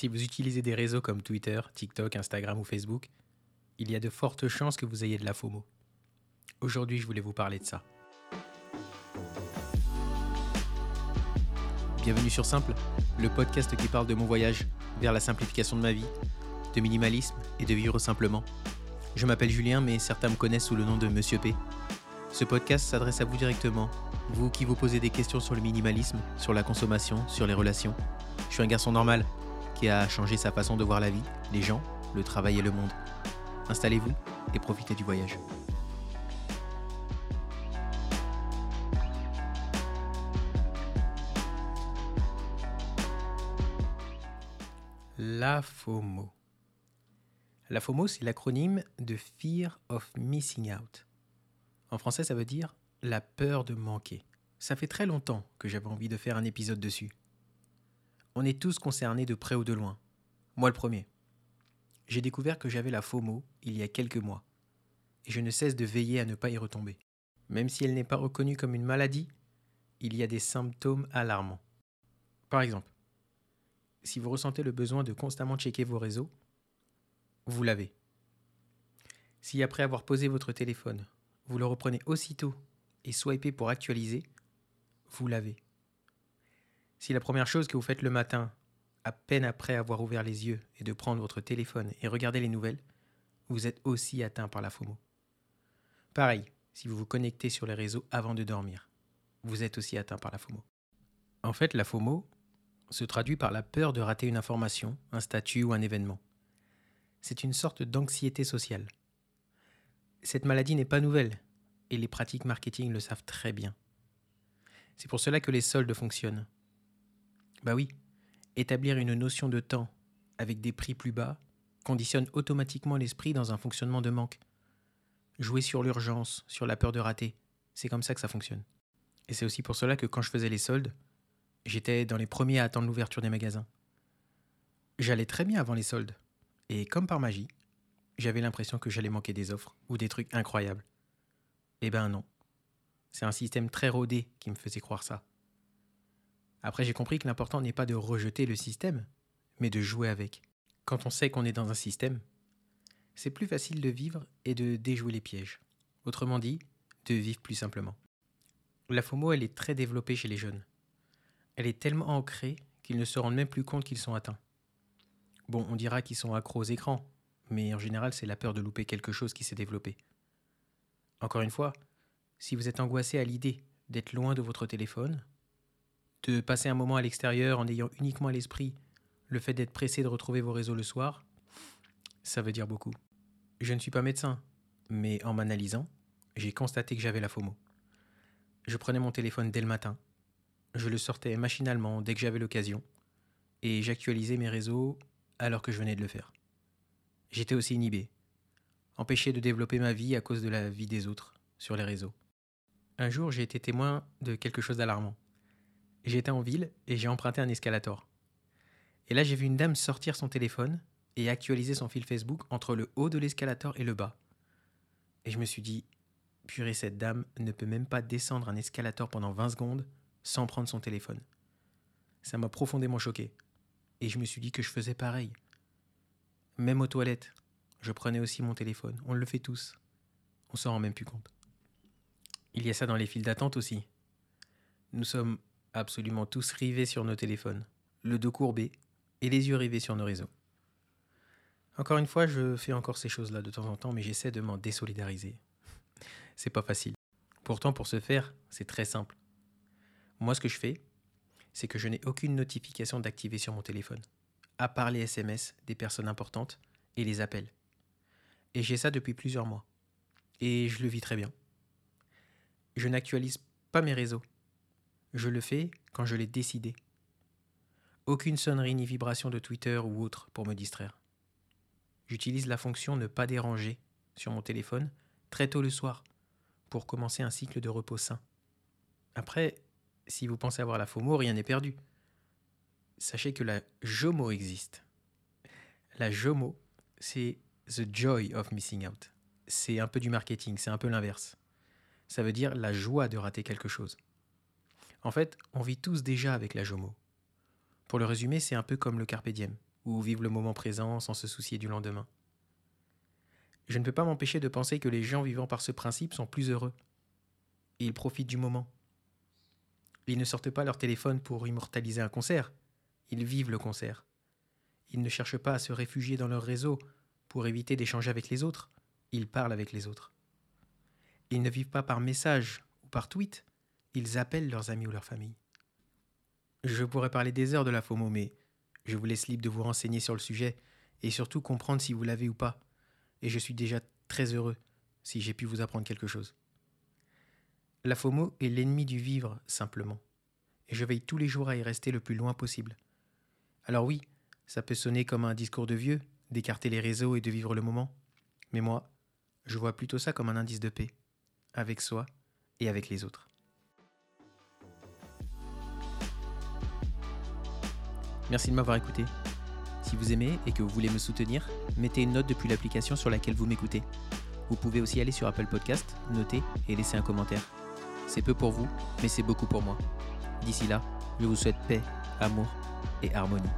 Si vous utilisez des réseaux comme Twitter, TikTok, Instagram ou Facebook, il y a de fortes chances que vous ayez de la FOMO. Aujourd'hui, je voulais vous parler de ça. Bienvenue sur Simple, le podcast qui parle de mon voyage vers la simplification de ma vie, de minimalisme et de vivre simplement. Je m'appelle Julien, mais certains me connaissent sous le nom de Monsieur P. Ce podcast s'adresse à vous directement, vous qui vous posez des questions sur le minimalisme, sur la consommation, sur les relations. Je suis un garçon normal a changé sa façon de voir la vie, les gens, le travail et le monde. Installez-vous et profitez du voyage. La FOMO. La FOMO, c'est l'acronyme de Fear of Missing Out. En français, ça veut dire la peur de manquer. Ça fait très longtemps que j'avais envie de faire un épisode dessus. On est tous concernés de près ou de loin. Moi le premier. J'ai découvert que j'avais la FOMO il y a quelques mois. Et je ne cesse de veiller à ne pas y retomber. Même si elle n'est pas reconnue comme une maladie, il y a des symptômes alarmants. Par exemple, si vous ressentez le besoin de constamment checker vos réseaux, vous l'avez. Si après avoir posé votre téléphone, vous le reprenez aussitôt et swipez pour actualiser, vous l'avez. Si la première chose que vous faites le matin, à peine après avoir ouvert les yeux, est de prendre votre téléphone et regarder les nouvelles, vous êtes aussi atteint par la FOMO. Pareil, si vous vous connectez sur les réseaux avant de dormir, vous êtes aussi atteint par la FOMO. En fait, la FOMO se traduit par la peur de rater une information, un statut ou un événement. C'est une sorte d'anxiété sociale. Cette maladie n'est pas nouvelle, et les pratiques marketing le savent très bien. C'est pour cela que les soldes fonctionnent. Bah oui, établir une notion de temps avec des prix plus bas conditionne automatiquement l'esprit dans un fonctionnement de manque. Jouer sur l'urgence, sur la peur de rater, c'est comme ça que ça fonctionne. Et c'est aussi pour cela que quand je faisais les soldes, j'étais dans les premiers à attendre l'ouverture des magasins. J'allais très bien avant les soldes, et comme par magie, j'avais l'impression que j'allais manquer des offres ou des trucs incroyables. Eh ben non. C'est un système très rodé qui me faisait croire ça. Après, j'ai compris que l'important n'est pas de rejeter le système, mais de jouer avec. Quand on sait qu'on est dans un système, c'est plus facile de vivre et de déjouer les pièges. Autrement dit, de vivre plus simplement. La FOMO, elle est très développée chez les jeunes. Elle est tellement ancrée qu'ils ne se rendent même plus compte qu'ils sont atteints. Bon, on dira qu'ils sont accros aux écrans, mais en général, c'est la peur de louper quelque chose qui s'est développé. Encore une fois, si vous êtes angoissé à l'idée d'être loin de votre téléphone, de passer un moment à l'extérieur en ayant uniquement à l'esprit le fait d'être pressé de retrouver vos réseaux le soir, ça veut dire beaucoup. Je ne suis pas médecin, mais en m'analysant, j'ai constaté que j'avais la FOMO. Je prenais mon téléphone dès le matin, je le sortais machinalement dès que j'avais l'occasion, et j'actualisais mes réseaux alors que je venais de le faire. J'étais aussi inhibé, empêché de développer ma vie à cause de la vie des autres sur les réseaux. Un jour, j'ai été témoin de quelque chose d'alarmant. J'étais en ville et j'ai emprunté un escalator. Et là, j'ai vu une dame sortir son téléphone et actualiser son fil Facebook entre le haut de l'escalator et le bas. Et je me suis dit, purée, cette dame ne peut même pas descendre un escalator pendant 20 secondes sans prendre son téléphone. Ça m'a profondément choqué. Et je me suis dit que je faisais pareil. Même aux toilettes, je prenais aussi mon téléphone. On le fait tous. On s'en rend même plus compte. Il y a ça dans les files d'attente aussi. Nous sommes absolument tous rivés sur nos téléphones, le dos courbé et les yeux rivés sur nos réseaux. Encore une fois, je fais encore ces choses-là de temps en temps, mais j'essaie de m'en désolidariser. c'est pas facile. Pourtant, pour ce faire, c'est très simple. Moi, ce que je fais, c'est que je n'ai aucune notification d'activer sur mon téléphone, à part les SMS des personnes importantes et les appels. Et j'ai ça depuis plusieurs mois. Et je le vis très bien. Je n'actualise pas mes réseaux je le fais quand je l'ai décidé. Aucune sonnerie ni vibration de Twitter ou autre pour me distraire. J'utilise la fonction ne pas déranger sur mon téléphone très tôt le soir pour commencer un cycle de repos sain. Après, si vous pensez avoir la FOMO, rien n'est perdu. Sachez que la JOMO existe. La JOMO, c'est The Joy of Missing Out. C'est un peu du marketing, c'est un peu l'inverse. Ça veut dire la joie de rater quelque chose. En fait, on vit tous déjà avec la JOMO. Pour le résumer, c'est un peu comme le carpe diem. ou vivre le moment présent sans se soucier du lendemain. Je ne peux pas m'empêcher de penser que les gens vivant par ce principe sont plus heureux. Ils profitent du moment. Ils ne sortent pas leur téléphone pour immortaliser un concert, ils vivent le concert. Ils ne cherchent pas à se réfugier dans leur réseau pour éviter d'échanger avec les autres, ils parlent avec les autres. Ils ne vivent pas par message ou par tweet, ils appellent leurs amis ou leur famille. Je pourrais parler des heures de la FOMO, mais je vous laisse libre de vous renseigner sur le sujet et surtout comprendre si vous l'avez ou pas. Et je suis déjà très heureux si j'ai pu vous apprendre quelque chose. La FOMO est l'ennemi du vivre, simplement. Et je veille tous les jours à y rester le plus loin possible. Alors oui, ça peut sonner comme un discours de vieux, d'écarter les réseaux et de vivre le moment. Mais moi, je vois plutôt ça comme un indice de paix, avec soi et avec les autres. Merci de m'avoir écouté. Si vous aimez et que vous voulez me soutenir, mettez une note depuis l'application sur laquelle vous m'écoutez. Vous pouvez aussi aller sur Apple Podcast, noter et laisser un commentaire. C'est peu pour vous, mais c'est beaucoup pour moi. D'ici là, je vous souhaite paix, amour et harmonie.